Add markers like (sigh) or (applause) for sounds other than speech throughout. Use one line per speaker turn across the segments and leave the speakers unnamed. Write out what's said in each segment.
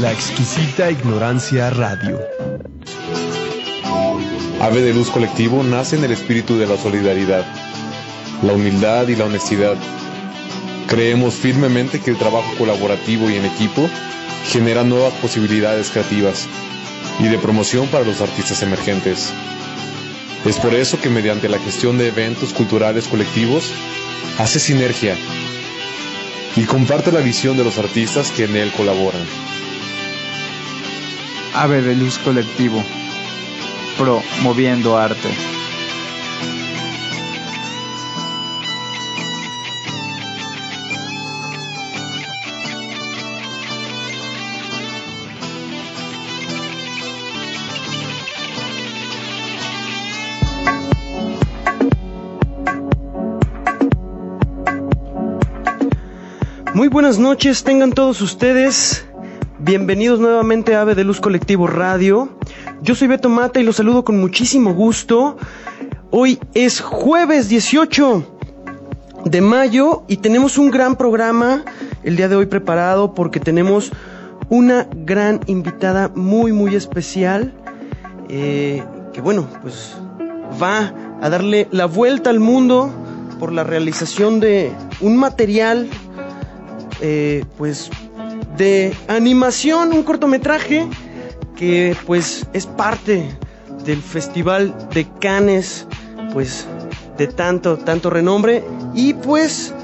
La exquisita ignorancia radio.
Ave de Luz Colectivo nace en el espíritu de la solidaridad, la humildad y la honestidad. Creemos firmemente que el trabajo colaborativo y en equipo genera nuevas posibilidades creativas y de promoción para los artistas emergentes. Es por eso que mediante la gestión de eventos culturales colectivos hace sinergia y comparte la visión de los artistas que en él colaboran.
Ave de Luz Colectivo, promoviendo arte.
Muy buenas noches, tengan todos ustedes. Bienvenidos nuevamente a Ave de Luz Colectivo Radio. Yo soy Beto Mata y los saludo con muchísimo gusto. Hoy es jueves 18 de mayo y tenemos un gran programa el día de hoy preparado porque tenemos una gran invitada muy muy especial eh, que bueno pues va a darle la vuelta al mundo por la realización de un material eh, pues de animación, un cortometraje que pues es parte del Festival de Cannes, pues de tanto, tanto renombre. Y pues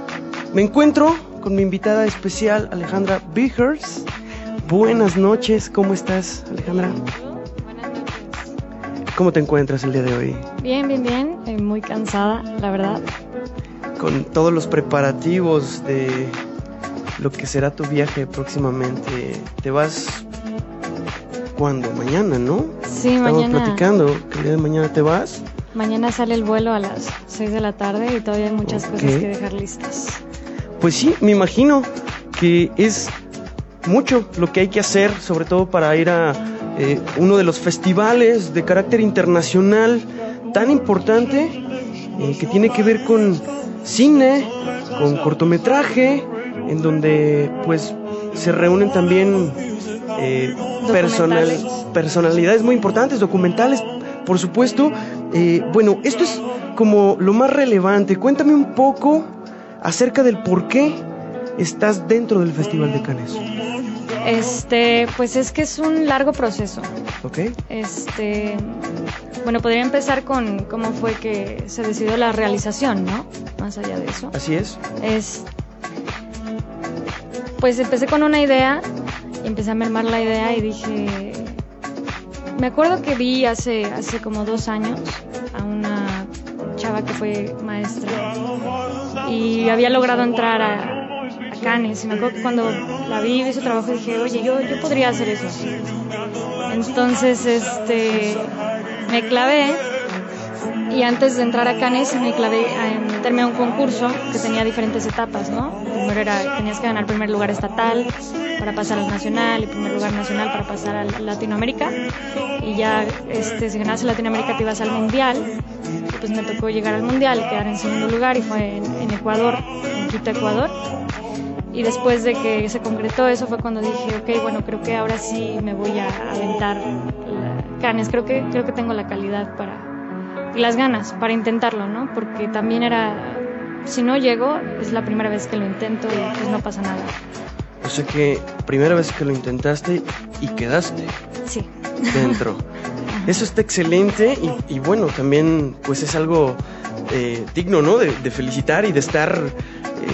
me encuentro con mi invitada especial, Alejandra Biggers. Buenas noches, ¿cómo estás, Alejandra?
Buenas noches.
¿Cómo te encuentras el día de hoy?
Bien, bien, bien. Eh, muy cansada, la verdad.
Con todos los preparativos de lo que será tu viaje próximamente. ¿Te vas cuándo? Mañana, ¿no?
Sí,
Estamos
mañana.
platicando que el día de mañana te vas.
Mañana sale el vuelo a las 6 de la tarde y todavía hay muchas cosas que dejar listas.
Pues sí, me imagino que es mucho lo que hay que hacer, sobre todo para ir a eh, uno de los festivales de carácter internacional tan importante eh, que tiene que ver con cine, con cortometraje, en donde pues se reúnen también eh, personal, personalidades muy importantes, documentales, por supuesto. Eh, bueno, esto es como lo más relevante. Cuéntame un poco acerca del por qué estás dentro del Festival de Cannes.
Este, pues es que es un largo proceso.
¿Ok?
Este, bueno, podría empezar con cómo fue que se decidió la realización, ¿no? Más allá de eso.
Así es.
Es, pues empecé con una idea y empecé a mermar la idea y dije, me acuerdo que vi hace, hace como dos años a una chava que fue maestra y había logrado entrar a, a Cannes y me acuerdo que cuando la vi, vi su trabajo dije, oye, yo, yo podría hacer eso. Entonces, este, me clavé y antes de entrar a Cannes me clavé en meterme a un concurso que tenía diferentes etapas, ¿no? Primero era, tenías que ganar primer lugar estatal para pasar al nacional y primer lugar nacional para pasar al Latinoamérica y ya este, si ganabas Latinoamérica te ibas al mundial y pues me tocó llegar al mundial quedar en segundo lugar y fue en, en Ecuador, en Quito, Ecuador. Y después de que se concretó eso fue cuando dije, ok, bueno, creo que ahora sí me voy a aventar la- Cannes, creo que, creo que tengo la calidad para, las ganas para intentarlo, ¿no? Porque también era, si no llego, es la primera vez que lo intento y pues no pasa nada.
O sea que primera vez que lo intentaste y quedaste
Sí.
dentro. (laughs) Eso está excelente y, y bueno, también pues es algo eh, digno, ¿no? De, de felicitar y de estar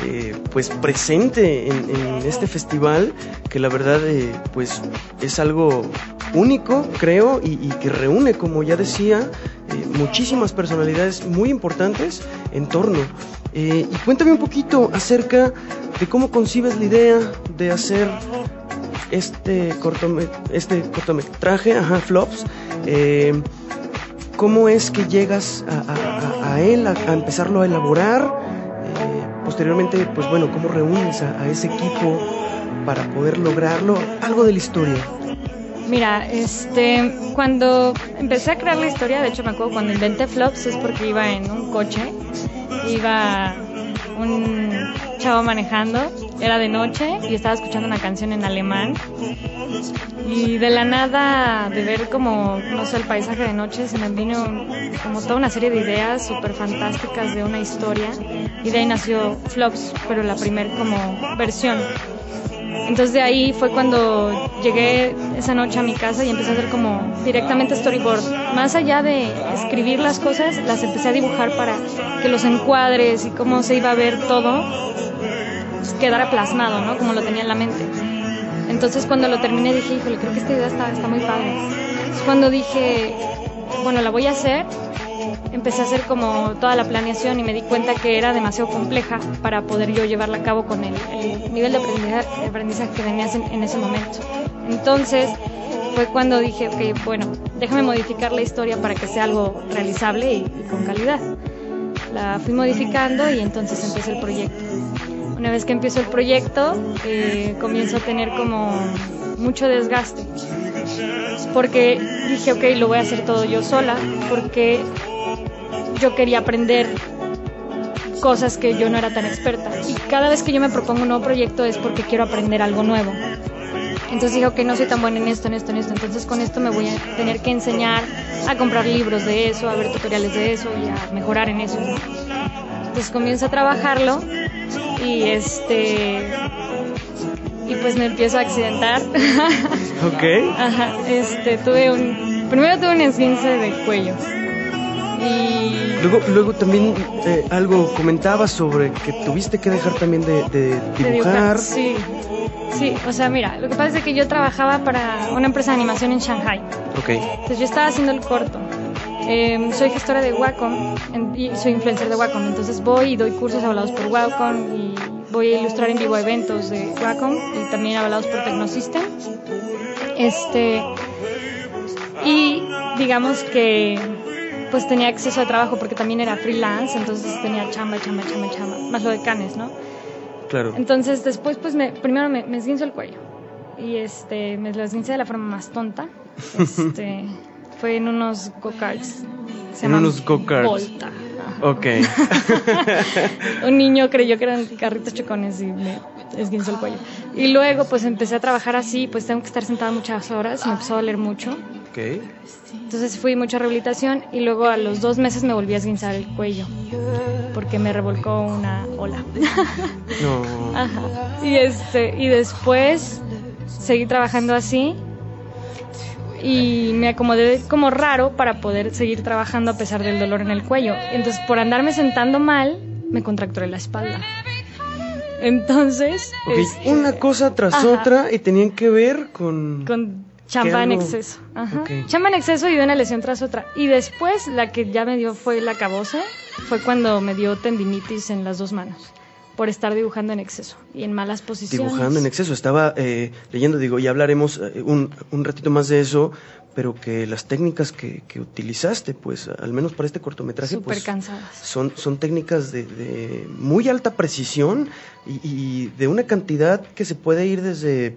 eh, pues presente en, en este festival que la verdad eh, pues es algo único, creo, y, y que reúne, como ya decía, eh, muchísimas personalidades muy importantes en torno. Eh, y cuéntame un poquito acerca de cómo concibes la idea de hacer este, cortome- este cortometraje, ajá, Flops. eh, ¿Cómo es que llegas a, él, a, empezarlo a elaborar? Eh, posteriormente, pues bueno, ¿cómo reúnes a ese equipo para poder lograrlo? Algo de la historia.
Mira, este, cuando empecé a crear la historia, de hecho me acuerdo cuando inventé Flops es porque iba en un coche, iba un chavo manejando era de noche y estaba escuchando una canción en alemán y de la nada de ver como, no sé, el paisaje de noche se me vino como toda una serie de ideas súper fantásticas de una historia y de ahí nació Flops, pero la primer como versión. Entonces de ahí fue cuando llegué esa noche a mi casa y empecé a hacer como directamente storyboard. Más allá de escribir las cosas, las empecé a dibujar para que los encuadres y cómo se iba a ver todo pues, quedara plasmado, ¿no? Como lo tenía en la mente. Entonces cuando lo terminé dije, híjole, creo que esta idea está, muy padre. Es cuando dije, bueno, la voy a hacer empecé a hacer como toda la planeación y me di cuenta que era demasiado compleja para poder yo llevarla a cabo con el, nivel de aprendizaje, que tenía en, ese momento. Entonces fue cuando dije, ok, bueno, déjame modificar la historia para que sea algo realizable y, con calidad. La fui modificando y entonces empecé el proyecto. Una vez que empiezo el proyecto, eh, comienzo a tener como mucho desgaste porque dije, ok, lo voy a hacer todo yo sola, porque yo quería aprender cosas que yo no era tan experta. Y cada vez que yo me propongo un nuevo proyecto es porque quiero aprender algo nuevo. Entonces dije, ok, no soy tan buena en esto, en esto, en esto. Entonces con esto me voy a tener que enseñar a comprar libros de eso, a ver tutoriales de eso y a mejorar en eso. Entonces comienzo a trabajarlo y este y pues me empiezo a accidentar. (laughs)
Ok.
Ajá, este, tuve un, primero tuve un esguince de cuello. Y
luego, luego también eh, algo comentabas sobre que tuviste que dejar también de, dibujar.
Sí, sí, o sea, mira, lo que pasa es que yo trabajaba para una empresa de animación en Shanghai.
Ok.
Entonces yo estaba haciendo el corto. Em, soy gestora de Wacom y soy influencer de Wacom, entonces voy y doy cursos avalados por Wacom y voy a ilustrar en vivo eventos de Wacom y también avalados por Tecnosystem. Este, y digamos que pues tenía acceso a trabajo porque también era freelance, entonces tenía chamba, chamba, chamba, chamba, más lo de canes, ¿no?
Claro.
Entonces después pues me, primero me, me esguinzo el cuello y este, me lo esguince de la forma más tonta. (laughs) Este, fue en unos go-karts.
En unos go-karts. Ok. (laughs)
un niño creyó que eran carritos chocones y me esguinzó el cuello. Y luego pues empecé a trabajar así, pues tengo que estar sentada muchas horas, me empezó a doler mucho.
Ok.
Entonces fui mucha rehabilitación y luego a los dos meses me volví a esguinzar el cuello porque me revolcó una ola. (laughs)
no.
Ajá. Y, este, y después seguí trabajando así y me acomodé como raro para poder seguir trabajando a pesar del dolor en el cuello. Entonces, por andarme sentando mal, me contracturé la espalda. Entonces,
este, una cosa tras otra y tenían que ver con
con chamba en exceso. Ajá. Chamba en exceso y de una lesión tras otra. Y después la que ya me dio fue la cabosa, fue cuando me dio tendinitis en las dos manos por estar dibujando en exceso y en malas posiciones.
Dibujando en exceso. Estaba eh, leyendo, digo, ya hablaremos eh, un, un, ratito más de eso, pero que las técnicas que, que utilizaste, pues, al menos para este cortometraje, pues,
cansadas.
Son, son técnicas de, de muy alta precisión y, y, de una cantidad que se puede ir desde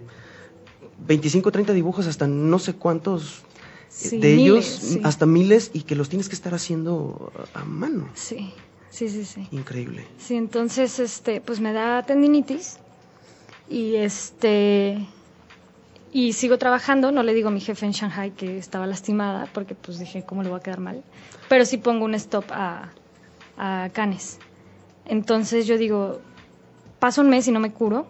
25 o 30 dibujos hasta no sé cuántos eh, de ellos, hasta miles, y que los tienes que estar haciendo a mano.
Sí. Sí, sí, sí.
Increíble.
Sí, entonces, este, pues me da tendinitis y este y sigo trabajando, no le digo a mi jefe en Shanghai que estaba lastimada porque pues dije, ¿cómo le va a quedar mal? Pero sí pongo un stop a, a Canes. Entonces yo digo, paso un mes y no me curo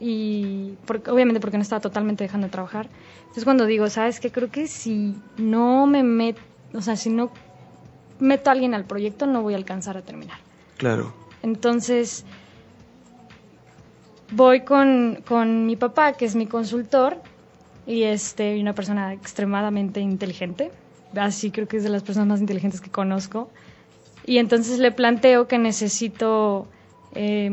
y porque, obviamente porque no estaba totalmente dejando de trabajar. Entonces cuando digo, ¿sabes qué? Creo que si no me meto, o sea, si no meto a alguien al proyecto, no voy a alcanzar a terminar.
Claro.
Entonces, voy con, con mi papá, que es mi consultor, y este, una persona extremadamente inteligente. Así creo que es de las personas más inteligentes que conozco. Y entonces le planteo que necesito eh,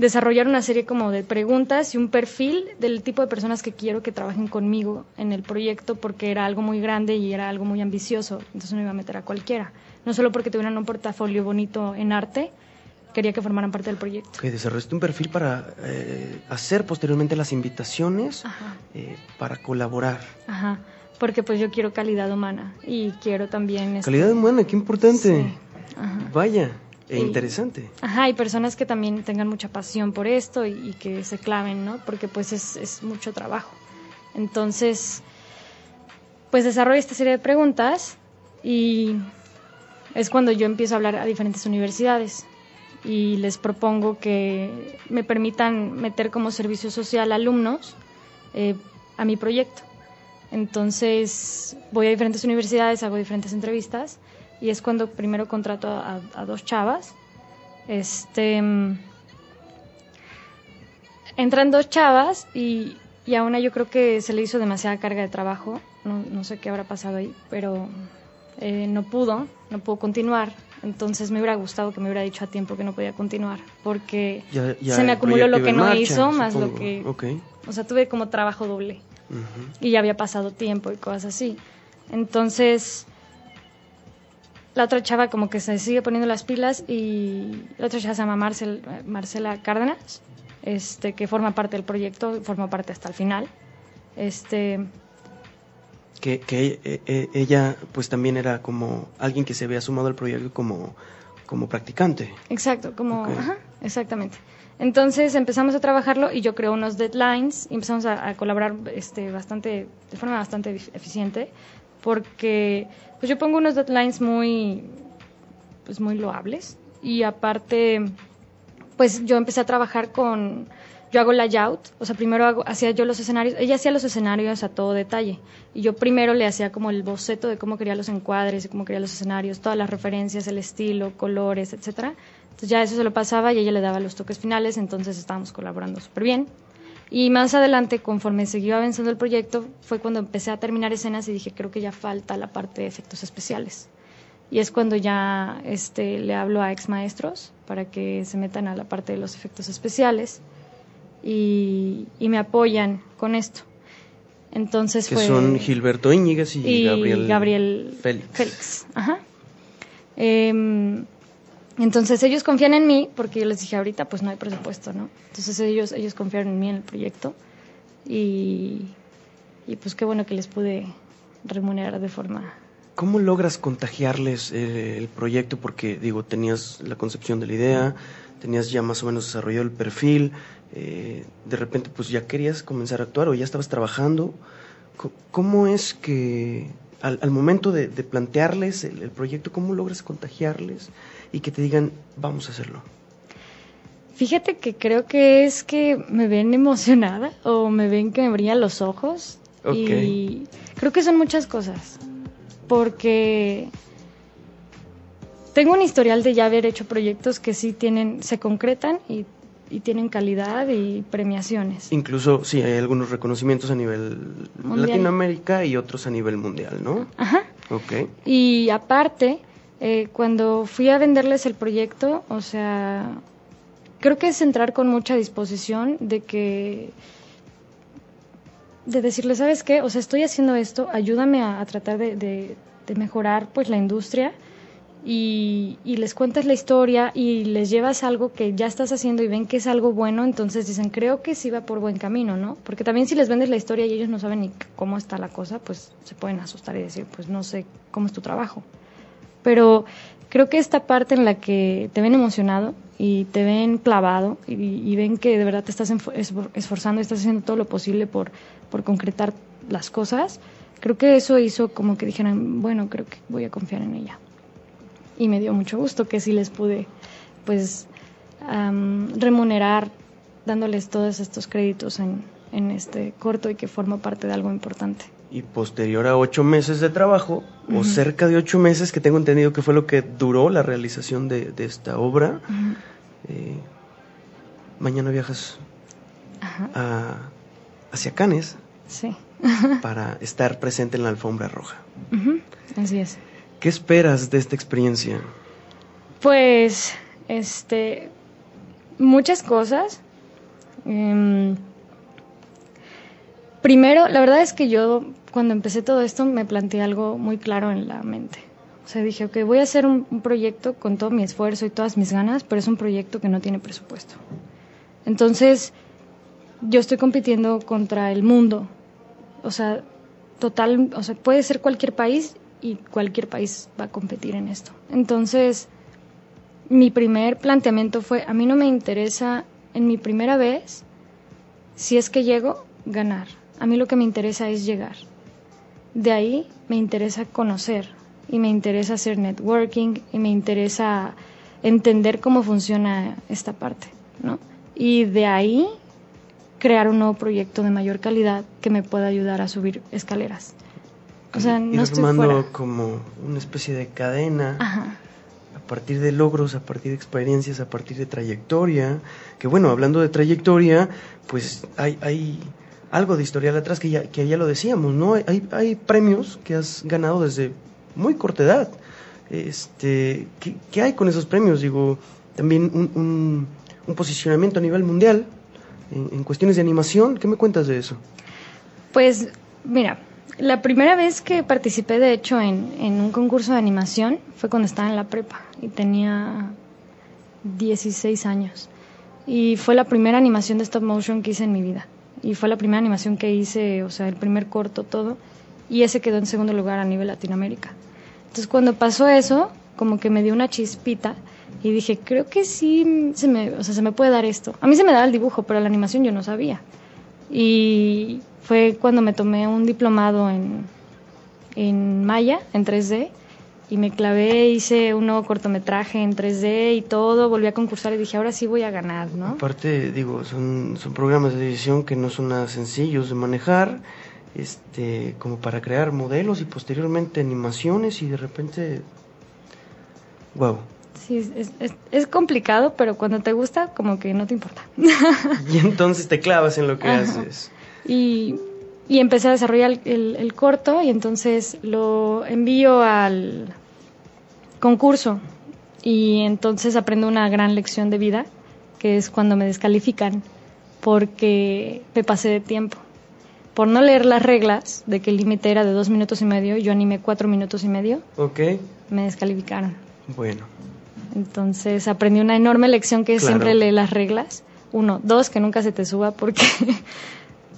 desarrollar una serie como de preguntas y un perfil del tipo de personas que quiero que trabajen conmigo en el proyecto porque era algo muy grande y era algo muy ambicioso, entonces no iba a meter a cualquiera, no solo porque tuvieran un portafolio bonito en arte, quería que formaran parte del proyecto.
Que desarrollaste un perfil para eh, hacer posteriormente las invitaciones eh, para colaborar.
Ajá, porque pues yo quiero calidad humana y quiero también...
Este calidad humana, qué importante. Vaya. E interesante.
Ajá, y personas que también tengan mucha pasión por esto y, y que se claven, ¿no? Porque pues es, es mucho trabajo. Entonces, pues desarrollo esta serie de preguntas y es cuando yo empiezo a hablar a diferentes universidades y les propongo que me permitan meter como servicio social alumnos eh, a mi proyecto. Entonces voy a diferentes universidades, hago diferentes entrevistas y es cuando primero contrato a, a- dos chavas. Este mm, entran dos chavas y, y a una yo creo que se le hizo demasiada carga de trabajo. No, no sé qué habrá pasado ahí, pero eh, no pudo, no pudo continuar. Entonces me hubiera gustado que me hubiera dicho a tiempo que no podía continuar, porque
Ya- ya
se me acumuló lo que no
marcha,
hizo, más lo
supongo.
que...
Ok.
O sea, tuve como trabajo doble
Ujú.
y ya había pasado tiempo y cosas así. Entonces, la otra chava como que se sigue poniendo las pilas y la otra chava se llama Marcel, Marcela Cárdenas, este, que forma parte del proyecto, forma parte hasta el final. Este,
Que, que e- e- ella pues también era como alguien que se había sumado al proyecto como, como practicante.
exacto, como, ajá, exactamente. Entonces empezamos a trabajarlo y yo creo unos deadlines y empezamos a, a colaborar este, bastante, de forma bastante efi- eficiente porque pues yo pongo unos deadlines muy, pues muy loables y aparte pues yo empecé a trabajar con yo hago layout, o sea, primero hacía yo los escenarios, ella hacía los escenarios a todo detalle y yo primero le hacía como el boceto de cómo quería los encuadres, y cómo quería los escenarios, todas las referencias, el estilo, colores, etcétera. Entonces ya eso se lo pasaba y ella le daba los toques finales, entonces estábamos colaborando súper bien. Y más adelante, conforme seguía avanzando el proyecto, fue cuando empecé a terminar escenas y dije, creo que ya falta la parte de efectos especiales. Y es cuando ya este, le hablo a ex maestros para que se metan a la parte de los efectos especiales y, y me apoyan con esto. Entonces
Que
fue...
son Gilberto Íñiguez y,
y
Gabriel,
Gabriel
Félix.
Félix. Ajá. Em, entonces ellos confían en mí porque yo les dije ahorita pues no hay presupuesto, ¿no? Entonces ellos ellos confiaron en mí en el proyecto y, pues qué bueno que les pude remunerar de forma
¿Cómo logras contagiarles eh, el proyecto? Porque, digo, tenías la concepción de la idea, tenías ya más o menos desarrollado el perfil, eh, de repente pues ya querías comenzar a actuar o ya estabas trabajando. ¿Cómo es que al, momento de, plantearles el proyecto, cómo logras contagiarles y que te digan, vamos a hacerlo?
Fíjate que creo que es que me ven emocionada o me ven que me brillan los ojos.
Ok.
Y creo que son muchas cosas. Porque tengo un historial de ya haber hecho proyectos que sí tienen, se concretan y, y tienen calidad y premiaciones.
Incluso, sí, hay algunos reconocimientos a nivel
Mundial.
Latinoamérica y otros a nivel mundial, ¿no?
Ajá.
Ok.
Y aparte, eh, cuando fui a venderles el proyecto, o sea, creo que es entrar con mucha disposición de que de decirles, ¿sabes qué? O sea, estoy haciendo esto, ayúdame a, tratar de mejorar pues la industria y, y les cuentas la historia y les llevas algo que ya estás haciendo y ven que es algo bueno, entonces dicen, creo que sí va por buen camino, ¿no? Porque también si les vendes la historia y ellos no saben ni cómo está la cosa, pues se pueden asustar y decir, pues no sé cómo es tu trabajo. Pero creo que esta parte en la que te ven emocionado y te ven clavado y, ven que de verdad te estás esforzando y estás haciendo todo lo posible por, por concretar las cosas, creo que eso hizo como que dijeran, bueno, creo que voy a confiar en ella. Y me dio mucho gusto que sí les pude, pues, am, remunerar dándoles todos estos créditos en, en este corto y que forma parte de algo importante.
Y posterior a ocho meses de trabajo, o cerca de ocho meses, que tengo entendido que fue lo que duró la realización de, de esta obra, eh, mañana viajas a, hacia Cannes
sí. (laughs)
para estar presente en la alfombra roja.
Así es.
¿Qué esperas de esta experiencia?
Pues, este, muchas cosas. Em, primero, la verdad es que yo cuando empecé todo esto me planteé algo muy claro en la mente. O sea, dije, ok, voy a hacer un, un proyecto con todo mi esfuerzo y todas mis ganas, pero es un proyecto que no tiene presupuesto. Entonces, yo estoy compitiendo contra el mundo. O sea, total, o sea, puede ser cualquier país y cualquier país va a competir en esto. Entonces, mi primer planteamiento fue, a mí no me interesa en mi primera vez, si es que llego, ganar. A mí lo que me interesa es llegar. De ahí me interesa conocer y me interesa hacer networking y me interesa entender cómo funciona esta parte, ¿no? Y de ahí crear un nuevo proyecto de mayor calidad que me pueda ayudar a subir escaleras.
O sea, no estoy fuera. como una especie de cadena. A partir de logros, a partir de experiencias, a partir de trayectoria. Que bueno, hablando de trayectoria, pues hay, hay algo de historial atrás que ya, que ya lo decíamos, ¿no? Hay, hay premios que has ganado desde muy corta edad. Este, ¿qué, qué hay con esos premios? Digo, también un, un, posicionamiento a nivel mundial en, en, cuestiones de animación. ¿Qué me cuentas de eso?
Pues, mira, la primera vez que participé, de hecho, en, en un concurso de animación fue cuando estaba en la prepa y tenía 16 años. Y fue la primera animación de stop motion que hice en mi vida. Y fue la primera animación que hice, o sea, el primer corto, todo. Y ese quedó en segundo lugar a nivel Latinoamérica. Entonces, cuando pasó eso, como que me dio una chispita y dije, creo que sí se me, o sea, se me puede dar esto. A mí se me daba el dibujo, pero la animación yo no sabía. Y fue cuando me tomé un diplomado en, en Maya, en 3D, y me clavé, hice un nuevo cortometraje en 3D y todo, volví a concursar y dije, ahora sí voy a ganar, ¿no?
Aparte, digo, son, son programas de edición que no son nada sencillos de manejar, este, como para crear modelos y posteriormente animaciones y de repente, wow.
Sí, es, es, es, complicado, pero cuando te gusta, como que no te importa. (laughs)
y entonces te clavas en lo que haces.
Y, y, empecé a desarrollar el, el, corto y entonces lo envío al concurso y entonces aprendo una gran lección de vida, que es cuando me descalifican porque me pasé de tiempo. Por no leer las reglas de que el límite era de dos minutos y medio, yo animé cuatro minutos y medio.
Ok.
Me descalificaron.
Bueno.
Entonces aprendí una enorme lección que es siempre lee las reglas. Uno, dos, que nunca se te suba porque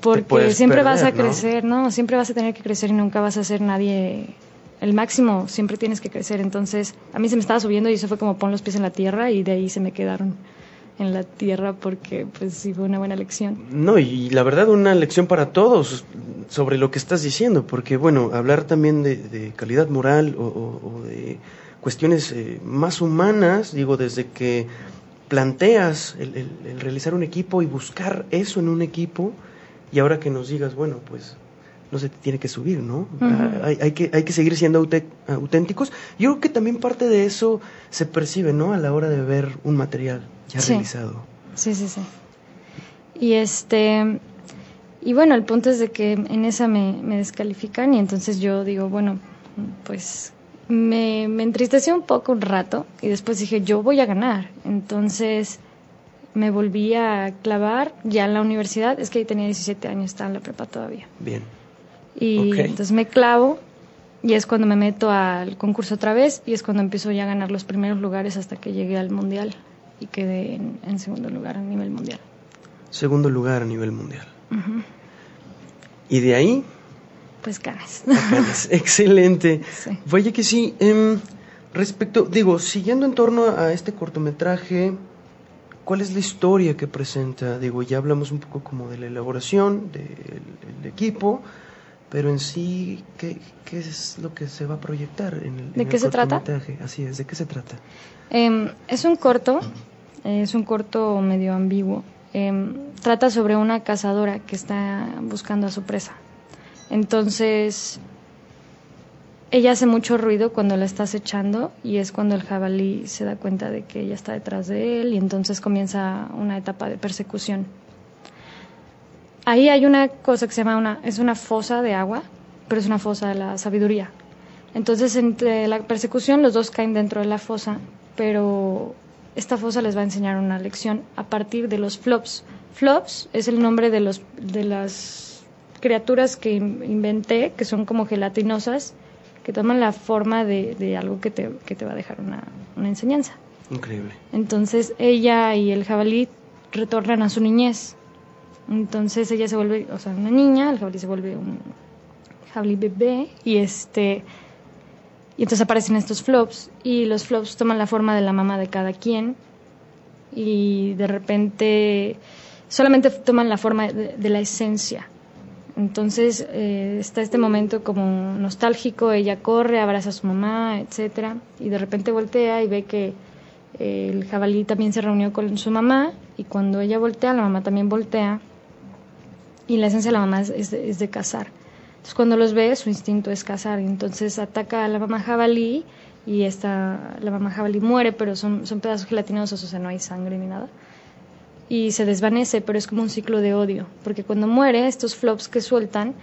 porque siempre
perder,
vas a crecer, ¿no? ¿no? Siempre vas a tener que crecer y nunca vas a ser nadie el máximo, siempre tienes que crecer. Entonces, a mí se me estaba subiendo y eso fue como pon los pies en la tierra y de ahí se me quedaron en la tierra porque pues sí fue una buena lección.
No, y la verdad una lección para todos sobre lo que estás diciendo, porque bueno, hablar también de, calidad moral o, de cuestiones eh, más humanas, digo, desde que planteas el, el, realizar un equipo y buscar eso en un equipo, y ahora que nos digas, bueno, pues no se te tiene que subir, ¿no? Uh -huh. hay, hay, que, hay que seguir siendo auténticos. Yo creo que también parte de eso se percibe, ¿no? A la hora de ver un material ya
sí.
realizado.
Sí, sí, sí. Y este... Y bueno, el punto es de que en esa me, me descalifican y entonces yo digo, bueno, pues me, me entristeció un poco un rato y después dije, yo voy a ganar. Entonces me volví a clavar ya en la universidad, es que ahí tenía 17 años, estaba en la prepa todavía.
Bien.
Y okay. entonces me clavo y es cuando me meto al concurso otra vez y es cuando empiezo ya a ganar los primeros lugares hasta que llegué al mundial y quedé en, en segundo lugar a nivel mundial.
Segundo lugar a nivel mundial.
Uh -huh.
¿Y de ahí?
Pues ganas. (laughs)
ganas. Excelente.
Sí.
Vaya que sí. Eh, respecto, digo, siguiendo en torno a este cortometraje, ¿cuál es la historia que presenta? Digo, ya hablamos un poco como de la elaboración del de, equipo, pero en sí, ¿qué, ¿qué, es lo que se va a proyectar en el,
¿De
en
qué
el
se trata?
Así es, ¿de qué se trata?
Eh, es un corto, es un corto medio ambiguo. Eh, trata sobre una cazadora que está buscando a su presa. Entonces, ella hace mucho ruido cuando la estás echando y es cuando el jabalí se da cuenta de que ella está detrás de él y entonces comienza una etapa de persecución. Ahí hay una cosa que se llama una, es una fosa de agua, pero es una fosa de la sabiduría. Entonces, entre la persecución, los dos caen dentro de la fosa, pero esta fosa les va a enseñar una lección a partir de los flops. Flops es el nombre de, los, de las criaturas que inventé, que son como gelatinosas, que toman la forma de, de algo que te, que te va a dejar una, una enseñanza.
Increíble.
Entonces, ella y el jabalí retornan a su niñez. Entonces ella se vuelve, o sea, una niña, el jabalí se vuelve un jabalí bebé y este Y entonces aparecen estos flops y los flops toman la forma de la mamá de cada quien y de repente solamente toman la forma de, la esencia. Entonces eh, está este momento como nostálgico, ella corre, abraza a su mamá, etcétera, y de repente voltea y ve que eh, el jabalí también se reunió con su mamá y cuando ella voltea, la mamá también voltea y la esencia de la mamá es, de, cazar. Entonces cuando los ve, su instinto es cazar, entonces ataca a la mamá jabalí y esta, la mamá jabalí muere, pero son, son pedazos gelatinosos, o sea, no hay sangre ni nada. Y se desvanece, pero es como un ciclo de odio, porque cuando muere, estos flops que sueltan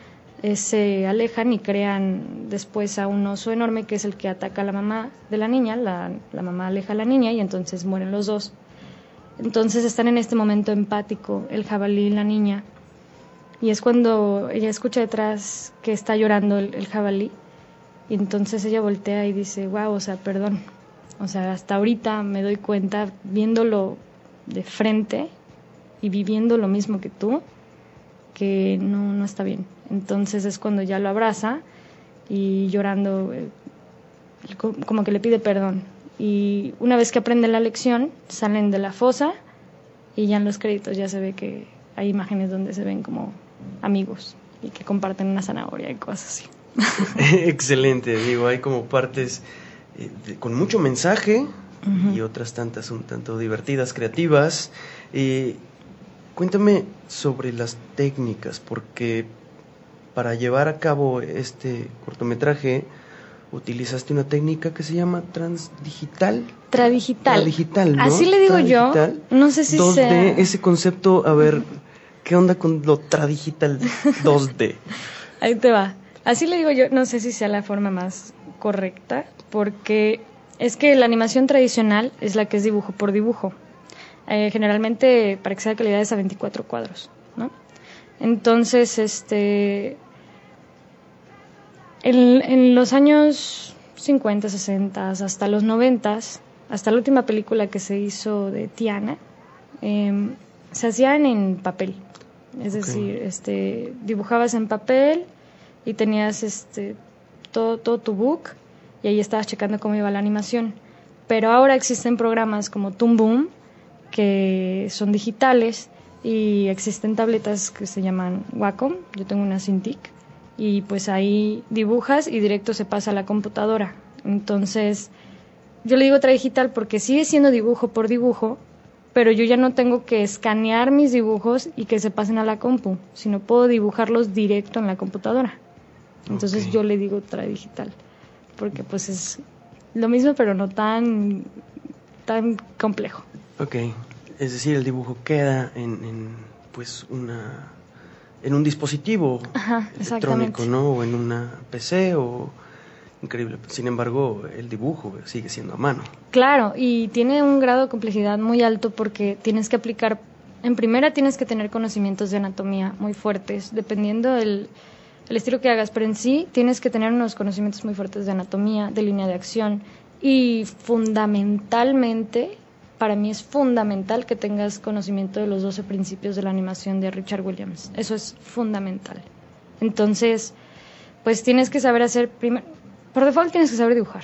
eh, se alejan y crean después a un oso enorme que es el que ataca a la mamá de la niña, la, la mamá aleja a la niña y entonces mueren los dos. Entonces están en este momento empático, el jabalí y la niña. Y es cuando ella escucha detrás que está llorando el, jabalí y entonces ella voltea y dice, wow, o sea, perdón. O sea, hasta ahorita me doy cuenta, viéndolo de frente y viviendo lo mismo que tú, que no, no está bien. Entonces es cuando ya lo abraza y llorando, eh, como que le pide perdón. Y una vez que aprende la lección, salen de la fosa y ya en los créditos ya se ve que hay imágenes donde se ven como amigos y que comparten una zanahoria y cosas así. (laughs)
Excelente, digo, hay como partes eh, con mucho mensaje y otras tantas un tanto divertidas, creativas. Eh, cuéntame sobre las técnicas, porque para llevar a cabo este cortometraje utilizaste una técnica que se llama transdigital.
Tradigital.
Tradigital, ¿no?
Así le digo yo. No sé si
2D, ese concepto, a ver, ¿qué onda con lo tradigital (laughs) 2D?
Ahí te va. Así le digo yo, no sé si sea la forma más correcta, porque es que la animación tradicional es la que es dibujo por dibujo. Eh, generalmente, para que sea de calidad, es a 24 cuadros, ¿no? Entonces, este. En, los años 50, 60, hasta los 90, hasta la última película que se hizo de Tiana, em, se hacían en papel. Es decir, este, dibujabas en papel y tenías este, todo, todo tu book y ahí estabas checando cómo iba la animación. Pero ahora existen programas como Toon Boom que son digitales y existen tabletas que se llaman Wacom. Yo tengo una Cintiq y pues ahí dibujas y directo se pasa a la computadora. Entonces, yo le digo digital porque sigue siendo dibujo por dibujo, pero yo ya no tengo que escanear mis dibujos y que se pasen a la compu, sino puedo dibujarlos directo en la computadora. Entonces yo le digo digital, porque pues es lo mismo pero no tan, tan complejo.
Ok, es decir, el dibujo queda en, en pues una en un dispositivo electrónico, ¿no? O en una PC o increíble. Sin embargo, el dibujo sigue siendo a mano.
Claro, y tiene un grado de complejidad muy alto porque tienes que aplicar en primera tienes que tener conocimientos de anatomía muy fuertes, dependiendo del el estilo que hagas, pero en sí tienes que tener unos conocimientos muy fuertes de anatomía, de línea de acción y fundamentalmente, para mí es fundamental que tengas conocimiento de los 12 principios de la animación de Richard Williams. Eso es fundamental. Entonces, pues tienes que saber hacer, primero, por default tienes que saber dibujar.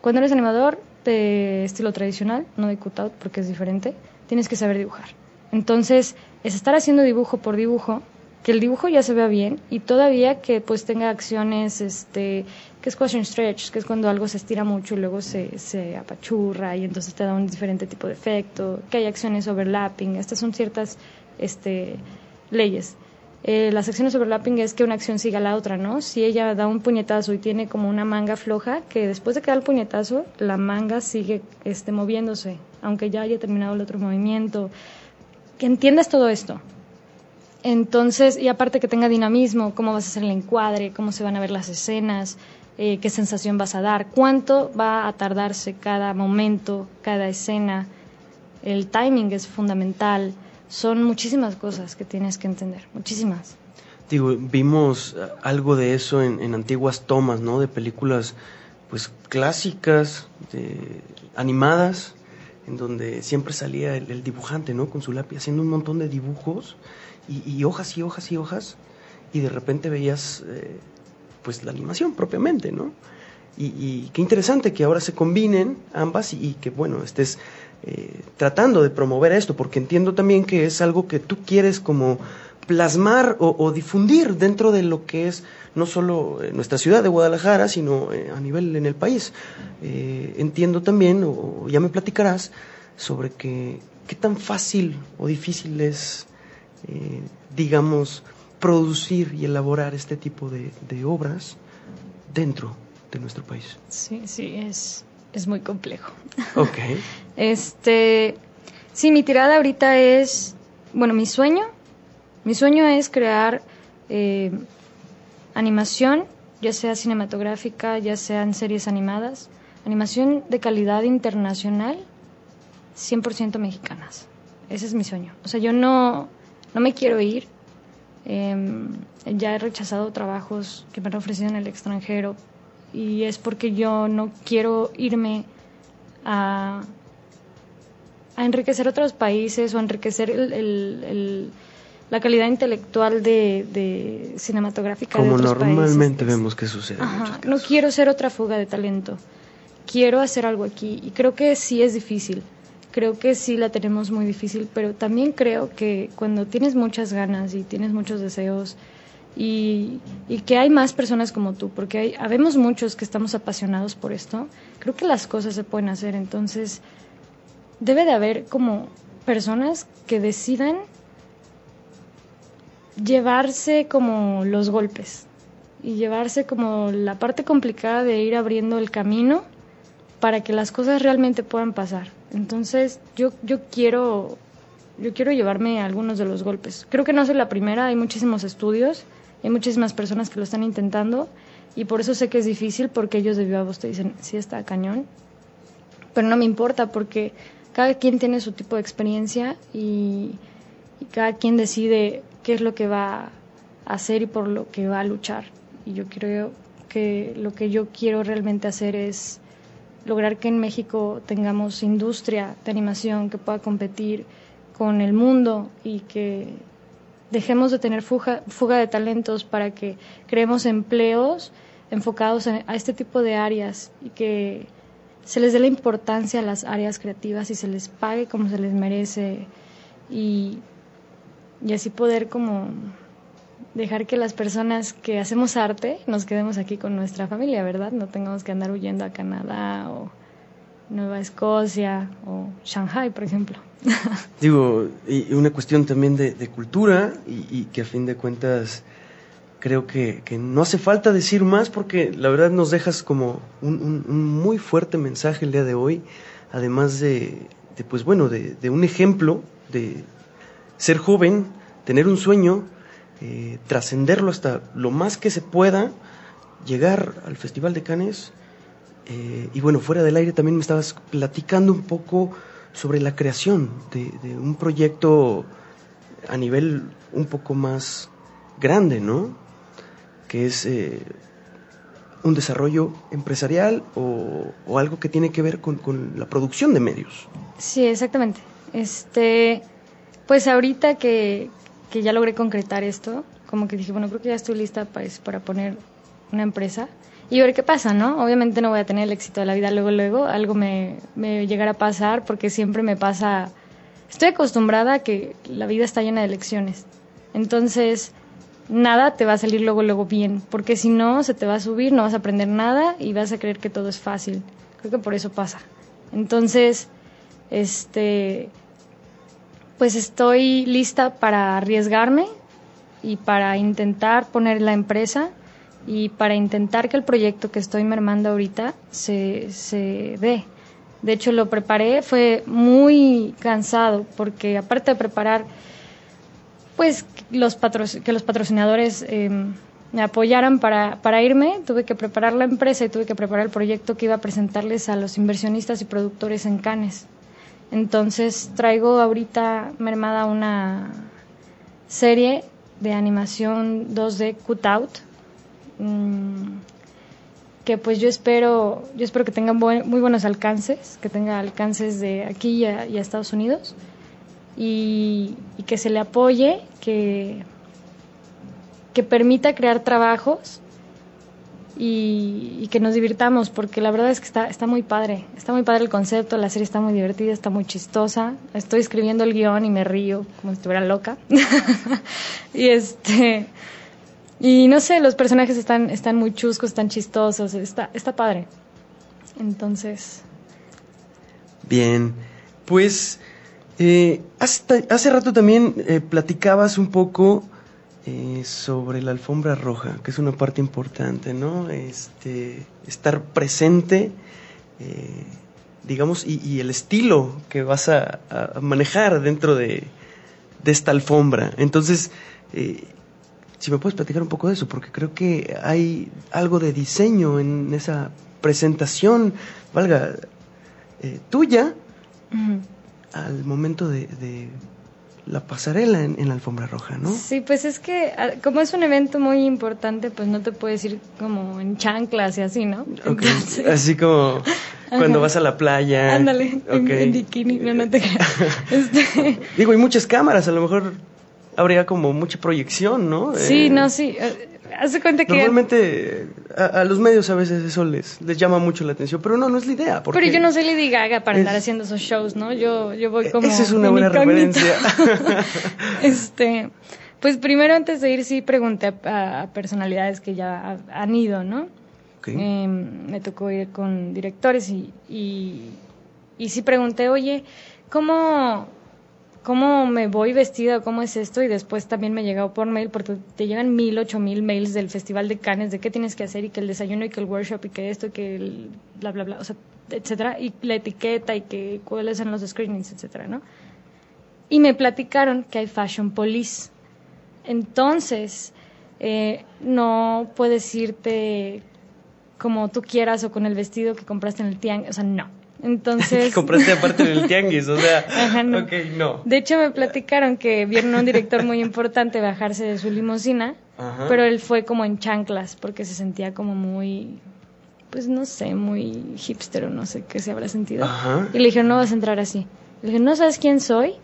Cuando eres animador de estilo tradicional, no de cutout porque es diferente, tienes que saber dibujar. Entonces, es estar haciendo dibujo por dibujo que el dibujo ya se vea bien y todavía que pues tenga acciones, este, que es question stretch, que es cuando algo se estira mucho y luego se, se apachurra y entonces te da un diferente tipo de efecto, que hay acciones overlapping, estas son ciertas este, leyes. Eh, las acciones overlapping es que una acción siga la otra, ¿no? Si ella da un puñetazo y tiene como una manga floja, que después de que da el puñetazo, la manga sigue este, moviéndose, aunque ya haya terminado el otro movimiento. Que entiendas todo esto, entonces, y aparte que tenga dinamismo, cómo vas a hacer el encuadre, cómo se van a ver las escenas, eh, qué sensación vas a dar, cuánto va a tardarse cada momento, cada escena. El timing es fundamental. Son muchísimas cosas que tienes que entender, muchísimas.
Digo, vimos algo de eso en, antiguas tomas, ¿no? De películas, pues, clásicas, animadas, en donde siempre salía el, dibujante, ¿no? Con su lápiz haciendo un montón de dibujos y, hojas y hojas y hojas, y de repente veías eh, pues la animación propiamente, ¿no? y, qué interesante que ahora se combinen ambas y, que, bueno, estés eh, tratando de promover esto, porque entiendo también que es algo que tú quieres como plasmar o, difundir dentro de lo que es no solo nuestra ciudad de Guadalajara, sino eh, a nivel en el país. Eh, entiendo también, o ya me platicarás, sobre que, qué tan fácil o difícil es, digamos, producir y elaborar este tipo de, de obras dentro de nuestro país.
Sí, sí, es, es muy complejo.
Ok. (laughs)
este, sí, mi tirada ahorita es, bueno, mi sueño, mi sueño es crear eh, animación, ya sea cinematográfica, ya sean series animadas, animación de calidad internacional, 100% mexicanas. Ese es mi sueño. O sea, yo no, no me quiero ir. Em, ya he rechazado trabajos que me han ofrecido en el extranjero y es porque yo no quiero irme a, a enriquecer otros países o a enriquecer el, la calidad intelectual de, de cinematográfica
Como
de otros
normalmente vemos que sucede.
no quiero ser otra fuga de talento. Quiero hacer algo aquí y creo que sí es difícil. Creo que sí la tenemos muy difícil, pero también creo que cuando tienes muchas ganas y tienes muchos deseos, y, que hay más personas como tú, porque hay, habemos muchos que estamos apasionados por esto, creo que las cosas se pueden hacer. Entonces, debe de haber como personas que decidan llevarse como los golpes y llevarse como la parte complicada de ir abriendo el camino para que las cosas realmente puedan pasar. Entonces, yo, yo quiero yo quiero llevarme algunos de los golpes. Creo que no soy la primera, hay muchísimos estudios hay muchísimas personas que lo están intentando y por eso sé que es difícil porque ellos de viva voz te dicen, sí está cañón, pero no me importa porque cada quien tiene su tipo de experiencia y, cada quien decide qué es lo que va a hacer y por lo que va a luchar. Y yo creo que lo que yo quiero realmente hacer es lograr que en México tengamos industria de animación que pueda competir con el mundo y que dejemos de tener fuga, fuga de talentos para que creemos empleos enfocados a este tipo de áreas y que se les dé la importancia a las áreas creativas y se les pague como se les merece y, y así poder como dejar que las personas que hacemos arte nos quedemos aquí con nuestra familia, ¿verdad? No tengamos que andar huyendo a Canadá o Nueva Escocia o Shanghai, por ejemplo. (laughs)
Digo, y una cuestión también de, cultura y, que a fin de cuentas creo que, no hace falta decir más porque la verdad nos dejas como un, muy fuerte mensaje el día de hoy, además de, pues bueno, de, un ejemplo de ser joven, tener un sueño, eh, trascenderlo hasta lo más que se pueda, llegar al Festival de Cannes. Eh, y bueno, fuera del aire también me estabas platicando un poco sobre la creación de, un proyecto a nivel un poco más grande, ¿no? Que es eh, un desarrollo empresarial o, algo que tiene que ver con, la producción de medios.
Sí, exactamente. Este, pues ahorita que, que, ya logré concretar esto, como que dije, bueno, creo que ya estoy lista para, para poner una empresa y ver qué pasa, ¿no? Obviamente no voy a tener el éxito de la vida luego, luego, algo me, me llegará a pasar porque siempre me pasa, estoy acostumbrada a que la vida está llena de lecciones, entonces nada te va a salir luego, luego bien, porque si no, se te va a subir, no vas a aprender nada y vas a creer que todo es fácil, creo que por eso pasa. Entonces, este, pues estoy lista para arriesgarme y para intentar poner la empresa y para intentar que el proyecto que estoy mermando ahorita se, se. De hecho, lo preparé, fue muy cansado, porque aparte de preparar, pues, los que los patrocinadores em, me apoyaran para, para irme, tuve que preparar la empresa y tuve que preparar el proyecto que iba a presentarles a los inversionistas y productores en Cannes. Entonces, traigo ahorita mermada una serie de animación 2D Cutout, Mm, que pues yo espero, yo espero que tenga muy buenos alcances, que tenga alcances de aquí y a, Estados Unidos y, que se le apoye, que, que permita crear trabajos y, y que nos divirtamos, porque la verdad es que está, está muy padre, está muy padre el concepto, la serie está muy divertida, está muy chistosa, estoy escribiendo el guion y me río como si estuviera loca. (laughs) y este... Y no sé, los personajes están, están muy chuscos, están chistosos, está, está padre. Entonces,
Bien, pues eh, hace, hace rato también eh, platicabas un poco eh, sobre la alfombra roja, que es una parte importante, ¿no? Este, estar presente, eh, digamos, y, el estilo que vas a, a manejar dentro de, de esta alfombra. Entonces, si me puedes platicar un poco de eso, porque creo que hay algo de diseño en esa presentación, valga, eh, tuya al momento de, de la pasarela en, en la alfombra roja, ¿no?
Sí, pues es que como es un evento muy importante, pues no te puedes ir como en chanclas y así, ¿no? Entonces,
Así como (laughs) cuando
Ajá.
vas a la playa.
ándale, en, en bikini, no, no te. (laughs) Este,
Digo, hay muchas cámaras, a lo mejor habría como mucha proyección, ¿no?
sí,
Eh,
no, sí. eh, Haz de cuenta que...
Normalmente a, a los medios a veces eso les, les llama mucho la atención, pero no, no es la idea. Porque
Pero yo no soy Lady Gaga para andar haciendo esos shows, ¿no? Yo, yo voy como...
Esa es una
en
buena
incógnito.
referencia. (laughs)
este, pues primero antes de ir sí pregunté a, a personalidades que ya ha- han ido, ¿no? Eh, me tocó ir con directores y, y, y sí pregunté, oye, ¿cómo, ¿cómo me voy vestida? ¿Cómo es esto? Y después también me llegó por mail, porque te llegan mil, ocho mil mails del Festival de Cannes, de qué tienes que hacer y que el desayuno y que el workshop y que esto y que el bla, bla, bla, o sea, etcétera, y la etiqueta y que cuáles son los screenings, etcétera, ¿no? Y me platicaron que hay Fashion Police. Entonces, eh, no puedes irte como tú quieras o con el vestido que compraste en el tianguis, o sea, no. Entonces, (laughs)
compraste aparte en el tianguis, o sea.
Ajá, no.
Ok, no.
de hecho me platicaron que vieron a un director muy importante bajarse de su limusina,
Ajá.
pero él fue como en chanclas porque se sentía como muy, pues no sé, muy hipster o no sé qué se habrá sentido.
Ajá.
Y le dijeron, no vas a entrar así. Le dije, ¿no sabes quién soy?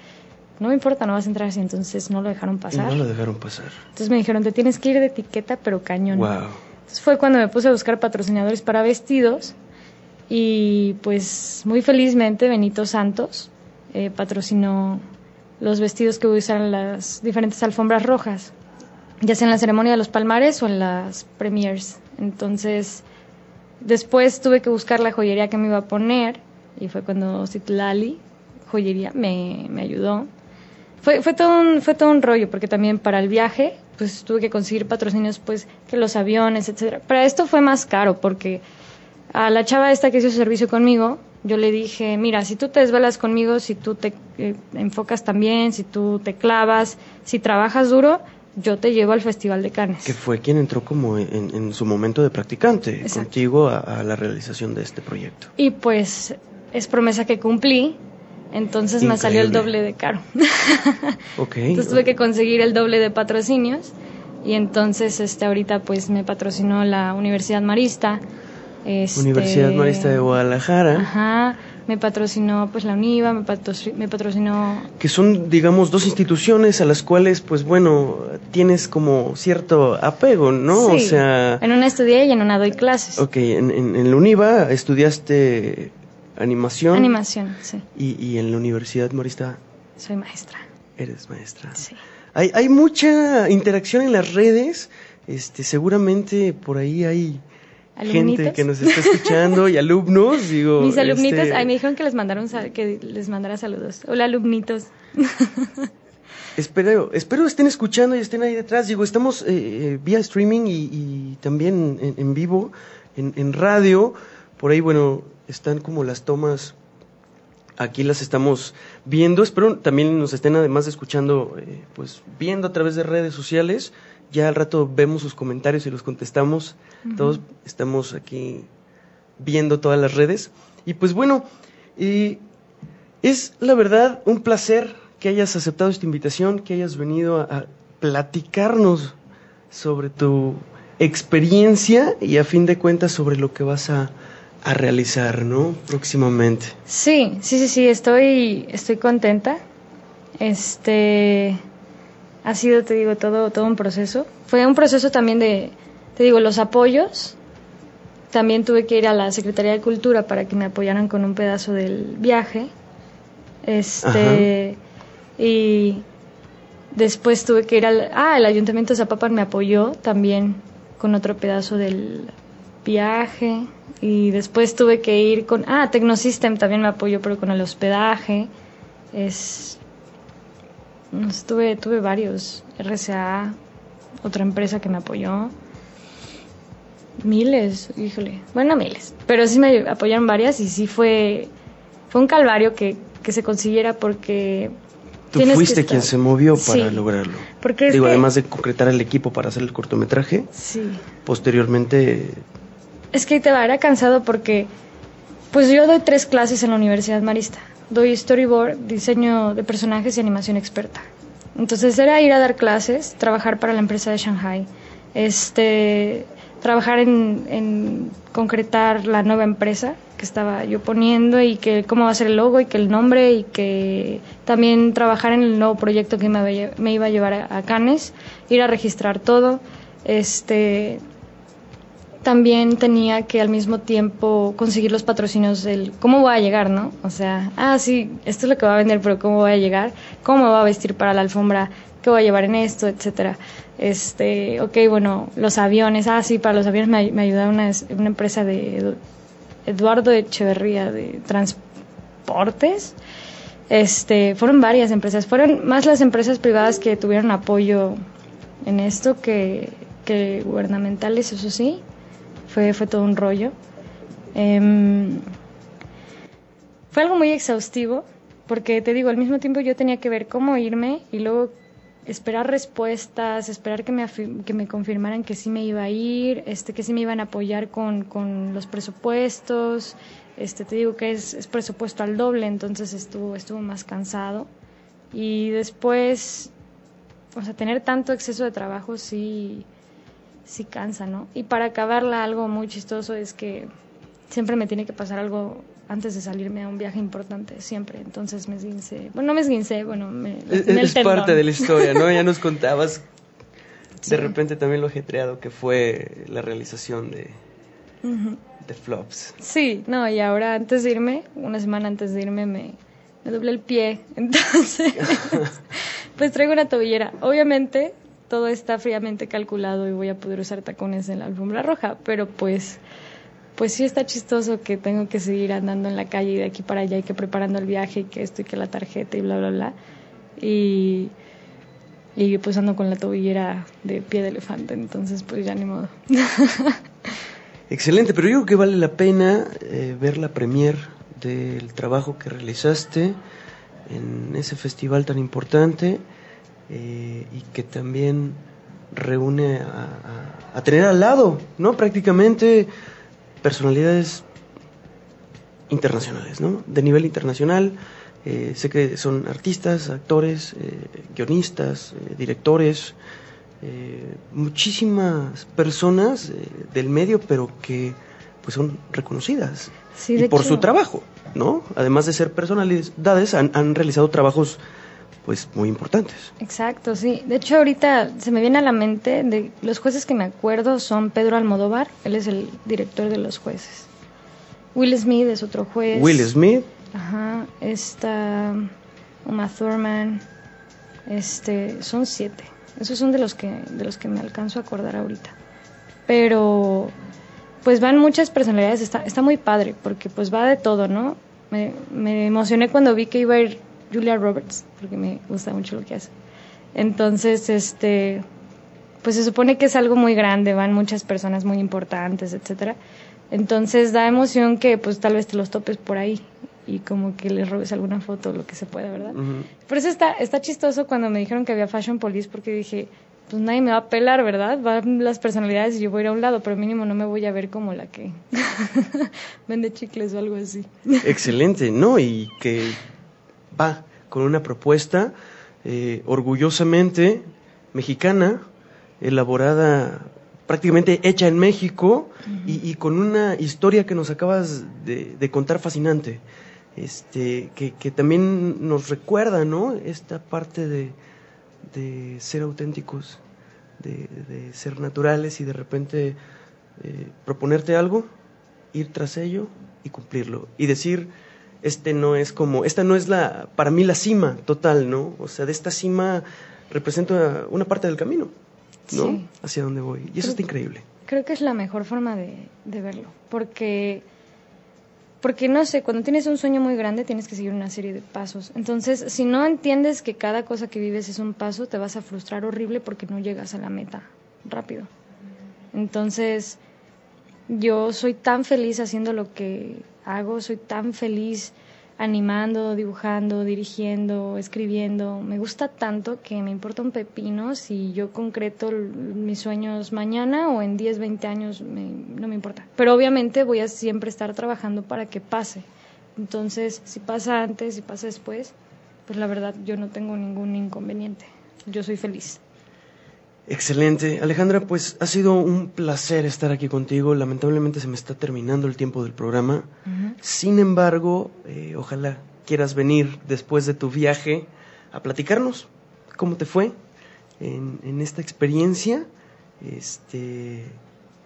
No me importa, no vas a entrar así. Entonces no lo dejaron pasar.
no lo dejaron pasar.
Entonces me dijeron, te tienes que ir de etiqueta, pero cañón.
Wow.
Entonces fue cuando me puse a buscar patrocinadores para vestidos y pues muy felizmente Benito Santos eh, patrocinó los vestidos que voy a usar en las diferentes alfombras rojas, ya sea en la ceremonia de los palmares o en las premiers. Entonces después tuve que buscar la joyería que me iba a poner y fue cuando Citlali joyería me, me ayudó. Fue, fue, todo un, fue todo un rollo, porque también para el viaje, pues tuve que conseguir patrocinios, pues, que los aviones, etcétera. Para esto fue más caro, porque a la chava esta que hizo servicio conmigo, yo le dije, mira, si tú te desvelas conmigo, si tú te eh, enfocas también, si tú te clavas, si trabajas duro, yo te llevo al Festival de Cannes.
Que fue quien entró como en, en su momento de practicante
Exacto.
contigo a, a la realización de este proyecto.
Y pues es promesa que cumplí, entonces me salió el doble de caro. (laughs)
Ok.
Entonces tuve que conseguir el doble de patrocinios y entonces este ahorita pues me patrocinó la Universidad Marista. Este-
Universidad Marista de Guadalajara.
Ajá, me patrocinó pues la UNIVA, me, patro- me patrocinó
que son, digamos, dos instituciones a las cuales, pues bueno, tienes como cierto apego, ¿no? O sea,
en una estudié y en una doy clases.
ok, en, en, en la UNIVA estudiaste animación.
Animación, sí,
Y, y en la Universidad Marista
soy maestra.
eres maestra.
Sí.
Hay, hay mucha interacción en las redes, este, seguramente por ahí hay gente
¿Alumnitos?
que nos está escuchando y alumnos, (laughs) digo.
Mis alumnitos,
este,
ay, me dijeron que les mandaron que les mandara saludos. Hola alumnitos. (laughs)
Espero, espero estén escuchando y estén ahí detrás. Digo, estamos eh, eh, vía streaming y, y también en, en vivo, en, en radio. Por ahí, bueno, están como las tomas. Aquí las estamos viendo. Espero también nos estén además de escuchando, eh, pues viendo a través de redes sociales. Ya al rato vemos sus comentarios y los contestamos. Todos estamos aquí viendo todas las redes. Y pues bueno, es la verdad un placer que hayas aceptado esta invitación, que hayas venido a, a platicarnos sobre tu experiencia y a fin de cuentas sobre lo que vas a, a realizar, ¿no? Próximamente.
Sí, sí, sí, sí, estoy, estoy contenta. Este ha sido, te digo, todo, todo un proceso. Fue un proceso también de, te digo, los apoyos también tuve que ir a la Secretaría de Cultura para que me apoyaran con un pedazo del viaje. Este y después tuve que ir al ah, el Ayuntamiento de Zapopan me apoyó también con otro pedazo del viaje y después tuve que ir con ah, Tecnosystem también me apoyó pero con el hospedaje. Es tuve tuve varios RCA, otra empresa que me apoyó. Miles, híjole. Bueno, miles. Pero sí me apoyaron varias y sí fue, fue un calvario que, que se consiguiera porque...
Tú fuiste quien se movió para lograrlo.
Porque
Digo, además de concretar el equipo para hacer el cortometraje.
Sí.
Posteriormente...
Es que te va, era cansado porque... Pues yo doy tres clases en la Universidad Marista. Doy storyboard, diseño de personajes y animación experta. Entonces era ir a dar clases, trabajar para la empresa de Shanghai. Este, trabajar en, concretar la nueva empresa que estaba yo poniendo y que cómo va a ser el logo y que el nombre y que también trabajar en el nuevo proyecto que me, iba a llevar a, Canes, ir a registrar todo. Este, también tenía que al mismo tiempo conseguir los patrocinios del cómo voy a llegar, ¿no? O sea, ah, sí, esto es lo que va a vender, pero cómo voy a llegar, cómo me va a vestir para la alfombra, qué voy a llevar en esto, etcétera. Este, ok, bueno, los aviones, ah, sí, para los aviones me, me ayuda una, una empresa de Eduardo Echeverría de transportes. Este, fueron varias empresas, fueron más las empresas privadas que tuvieron apoyo en esto que gubernamentales, eso sí, fue, fue todo un rollo. Em, fue algo muy exhaustivo, porque te digo, al mismo tiempo yo tenía que ver cómo irme y luego esperar respuestas, esperar que me, que me confirmaran que sí me iba a ir, este, que sí me iban a apoyar con, con los presupuestos. Este, te digo que es, es, presupuesto al doble, entonces estuvo, estuvo más cansado. Y después, o sea, tener tanto exceso de trabajo sí, sí cansa, ¿no? Y para acabarla, algo muy chistoso es que siempre me tiene que pasar algo antes de salirme a un viaje importante, siempre. Entonces me esguincé. Bueno, no me esguincé, bueno, me.
Es, parte de la historia, ¿no? ya nos contabas (laughs) de repente también lo ajetreado que fue la realización de, de Flops.
Sí, no, y ahora antes de irme, una semana antes de irme, me, me doblé el pie. (laughs) Entonces, (laughs) pues traigo una tobillera. Obviamente, todo está fríamente calculado y voy a poder usar tacones en la alfombra roja, pero pues pues sí está chistoso que tengo que seguir andando en la calle y de aquí para allá y que preparando el viaje y que esto y que la tarjeta y bla, bla, bla. Y, y pues ando con la tobillera de pie de elefante, entonces pues ya ni modo. (laughs)
Excelente, pero yo creo que vale la pena eh, ver la premier del trabajo que realizaste en ese festival tan importante eh, y que también reúne a, a, tener al lado, ¿no? Prácticamente personalidades internacionales, ¿no? De nivel internacional. Eh, sé que son artistas, actores, eh, guionistas, eh, directores, muchísimas personas del medio, pero que pues son reconocidas y por su trabajo, ¿no? Además de ser personalidades, han, han realizado trabajos pues muy importantes.
Exacto, sí. De hecho, ahorita se me viene a la mente de los jueces que me acuerdo son Pedro Almodóvar, él es el director de los jueces. Will Smith es otro juez.
Will Smith.
Ajá, está Uma Thurman. Este, son siete. Esos son de los que de los que me alcanzo a acordar ahorita. Pero pues van muchas personalidades, está, está muy padre porque pues va de todo, ¿no? Me, me emocioné cuando vi que iba a ir Julia Roberts, porque me gusta mucho lo que hace. Entonces, este, pues se supone que es algo muy grande, van muchas personas muy importantes, etcétera. Entonces da emoción que pues tal vez te los topes por ahí y como que les robes alguna foto, lo que se pueda, ¿verdad? Por eso está, está chistoso cuando me dijeron que había Fashion Police porque dije, pues nadie me va a pelar, ¿verdad? Van las personalidades y yo voy a ir a un lado, pero mínimo no me voy a ver como la que (laughs) vende chicles o algo así.
Excelente, ¿no? Y que va con una propuesta eh, orgullosamente mexicana, elaborada prácticamente hecha en México y, con una historia que nos acabas de, contar fascinante, este, que, también nos recuerda, ¿no? Esta parte de, ser auténticos, de, ser naturales y de repente eh, proponerte algo ir tras ello y cumplirlo. Y decir, este no es como, esta no es la, para mí la cima total, ¿no? O sea, de esta cima representa una parte del camino, ¿no?
Sí.
Hacia donde voy. Y eso
Creo-
está increíble.
Creo que es la mejor forma de, de verlo, porque, porque no sé, cuando tienes un sueño muy grande tienes que seguir una serie de pasos. Entonces, si no entiendes que cada cosa que vives es un paso, te vas a frustrar horrible porque no llegas a la meta rápido. Entonces, yo soy tan feliz haciendo lo que hago, soy tan feliz animando, dibujando, dirigiendo, escribiendo. Me gusta tanto que me importa un pepino si yo concreto mis sueños mañana o en 10, 20 años, no me importa. Pero obviamente voy a siempre estar trabajando para que pase. Entonces, si pasa antes, si pasa después, pues la verdad yo no tengo ningún inconveniente. Yo soy feliz.
Excelente. Alejandra, pues ha sido un placer estar aquí contigo. Lamentablemente se me está terminando el tiempo del programa. Sin embargo, eh, ojalá quieras venir después de tu viaje a platicarnos cómo te fue en, en esta experiencia, este,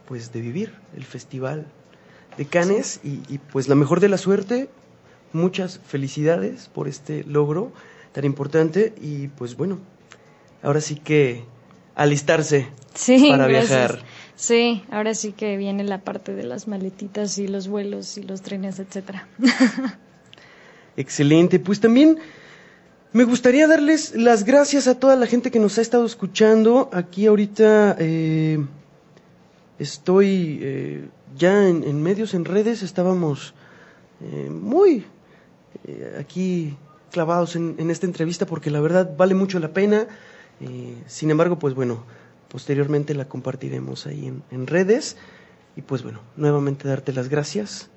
pues de vivir el festival de Cannes y, y, pues la mejor de la suerte. Muchas felicidades por este logro tan importante y pues bueno, ahora sí que alistarse
Sí,
para
gracias.
viajar.
Sí, ahora sí que viene la parte de las maletitas y los vuelos y los trenes, etcétera. (laughs)
Excelente. Pues también me gustaría darles las gracias a toda la gente que nos ha estado escuchando. Aquí ahorita eh, estoy eh, ya en, en medios, en redes, estábamos eh, muy eh, aquí clavados en, en esta entrevista porque la verdad vale mucho la pena. Eh, sin embargo, pues bueno, posteriormente la compartiremos ahí en, en redes. Y pues bueno, nuevamente darte las gracias.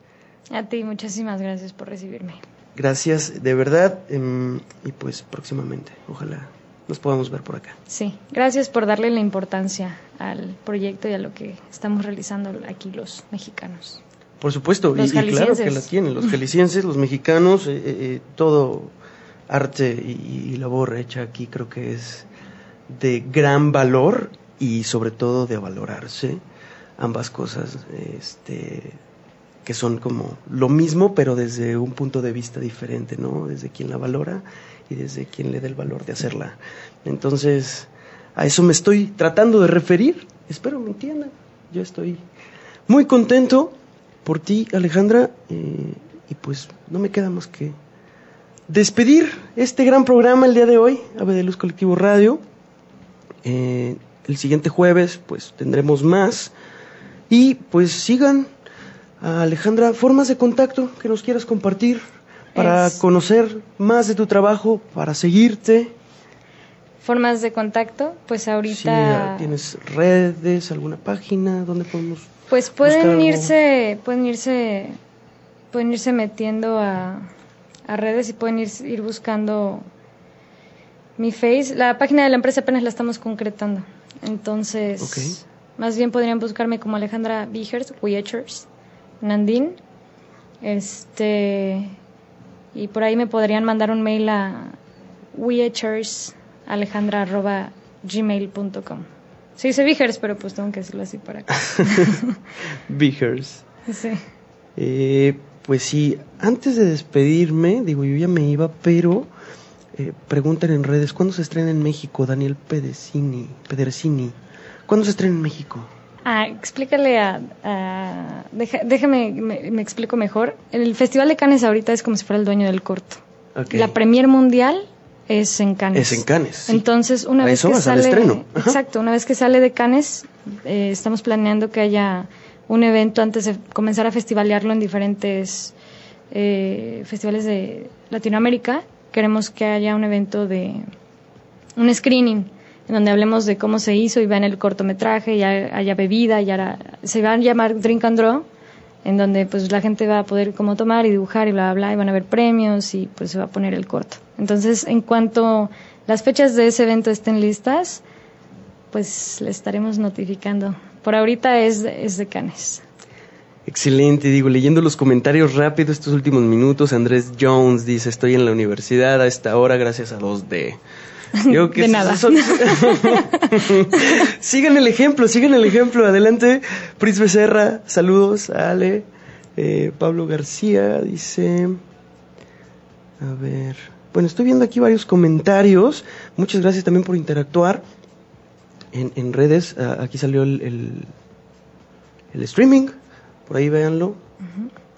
A ti, muchísimas gracias por recibirme.
Gracias, de verdad. em, y pues próximamente, ojalá nos podamos ver por acá.
Sí, gracias por darle la importancia al proyecto y a lo que estamos realizando aquí los mexicanos.
Por supuesto,
Los
y claro que la tienen, los (laughs) jaliscienses, los mexicanos, eh, eh, todo arte y, y labor hecha aquí creo que es de gran valor y sobre todo de valorarse ambas cosas, este, que son como lo mismo pero desde un punto de vista diferente, ¿no? Desde quien la valora y desde quien le dé el valor de hacerla. Entonces, a eso me estoy tratando de referir, espero me entiendan, yo estoy muy contento por ti, Alejandra, eh, y pues no me queda más que despedir este gran programa el día de hoy, Ave de Luz Colectivo Radio. Eh, el siguiente jueves, pues tendremos más. Y pues sigan a Alejandra, formas de contacto que nos quieras compartir para
Es-
conocer más de tu trabajo, para seguirte.
Formas de contacto, pues
Si
ahorita...
ah, tienes redes, alguna página donde podemos
Pues pueden irse, pueden irse, pueden irse metiendo a, a redes y pueden ir, ir buscando mi face. La página de la empresa apenas la estamos concretando. Entonces, más bien podrían buscarme como Alejandra Vigers, Wiechers, Nandín. Este, y por ahí me podrían mandar un mail a gmail.com Se dice Vigers, pero pues tengo que decirlo así para acá. (laughs)
Vigers.
Sí.
Eh, pues sí, antes de despedirme, digo, yo ya me iba, pero eh, preguntan en redes, ¿cuándo se estrena en México Daniel Pedecini? Pedersini? ¿Cuándo se estrena en México?
Ah, explícale a... a- deja- déjame, me, me explico mejor. El Festival de Cannes ahorita es como si fuera el dueño del corto.
Ok.
La premier mundial es en Cannes.
Es en Cannes, sí.
Entonces, una
A
vez
eso
que
vas, al
sale...
estreno. Ajá. (laughs)
Exacto, una vez que sale de Cannes, eh, estamos planeando que haya un evento antes de comenzar a festivalearlo en diferentes eh, festivales de Latinoamérica. Queremos que haya un evento de un screening en donde hablemos de cómo se hizo y vean el cortometraje, y ha- haya bebida, y haya- se va a llamar Drink and Draw, en donde pues la gente va a poder como tomar y dibujar y bla, bla, bla, y van a haber premios y pues se va a poner el corto. Entonces, en cuanto las fechas de ese evento estén listas, pues le estaremos notificando. Por ahorita es, es de Canes.
Excelente, digo, leyendo los comentarios rápido estos últimos minutos, Andrés Jones dice, estoy en la universidad a esta hora gracias a 2D. (laughs) Digo que
De nada.
son- (laughs) sigan el ejemplo, sigan el ejemplo, adelante, Pris Becerra, saludos, Ale, Eh, Pablo García dice, a ver, bueno, estoy viendo aquí varios comentarios. Muchas gracias también por interactuar en, en redes. Ah, aquí salió el, el, el streaming, por ahí véanlo.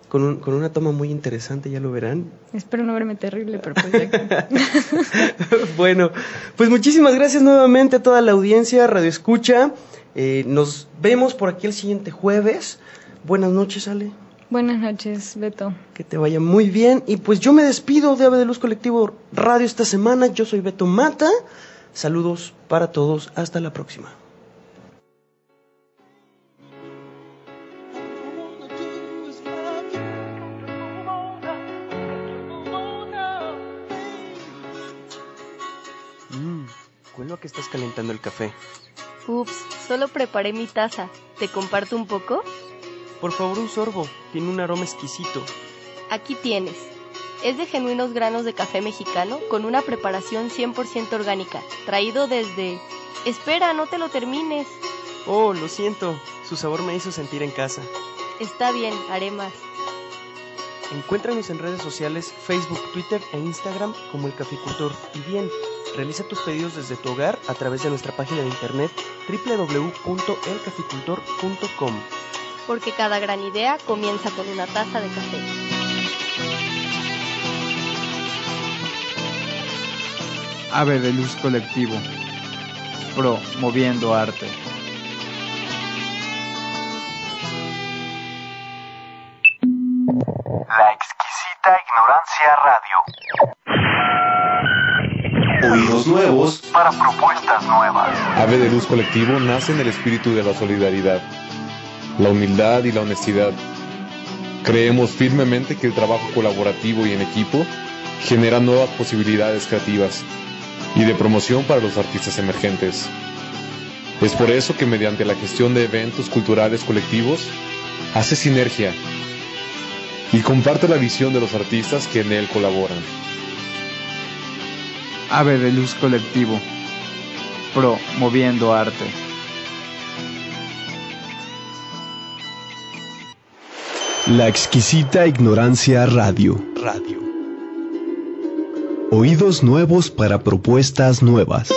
Con, un- con una toma muy interesante, ya lo verán.
Espero no verme terrible, pero pues ya- (laughs)
bueno, pues muchísimas gracias nuevamente a toda la audiencia, Radio Escucha. Eh, nos vemos por aquí el siguiente jueves. Buenas noches, Ale.
Buenas noches, Beto.
Que te vaya muy bien. Y pues yo me despido de Ave de Luz Colectivo Radio esta semana. Yo soy Beto Mata. Saludos para todos. Hasta la próxima. Que estás calentando el café.
Ups, solo preparé mi taza. ¿Te comparto un poco?
Por favor, un sorbo. Tiene un aroma exquisito.
Aquí tienes. Es de genuinos granos de café mexicano con una preparación 100% orgánica, traído desde... Espera, no te lo termines.
Oh, lo siento. Su sabor me hizo sentir en casa.
Está bien, haré más.
Encuéntranos en redes sociales, Facebook, Twitter e Instagram como El Caficultor. Y bien, realiza tus pedidos desde tu hogar a través de nuestra página de internet www.elcaficultor.com.
Porque cada gran idea comienza con una taza de café.
Ave de Luz Colectivo. Promoviendo arte.
La exquisita ignorancia radio.
Oídos nuevos
Para propuestas nuevas.
Ave de Luz Colectivo nace en el espíritu de la solidaridad, la humildad y la honestidad. Creemos firmemente que el trabajo colaborativo y en equipo genera nuevas posibilidades creativas y de promoción para los artistas emergentes. Es por eso que mediante la gestión de eventos culturales colectivos hace sinergia y comparte la visión de los artistas que en él colaboran.
Ave de Luz Colectivo. Promoviendo arte.
La exquisita ignorancia radio. Radio. Oídos nuevos para propuestas nuevas.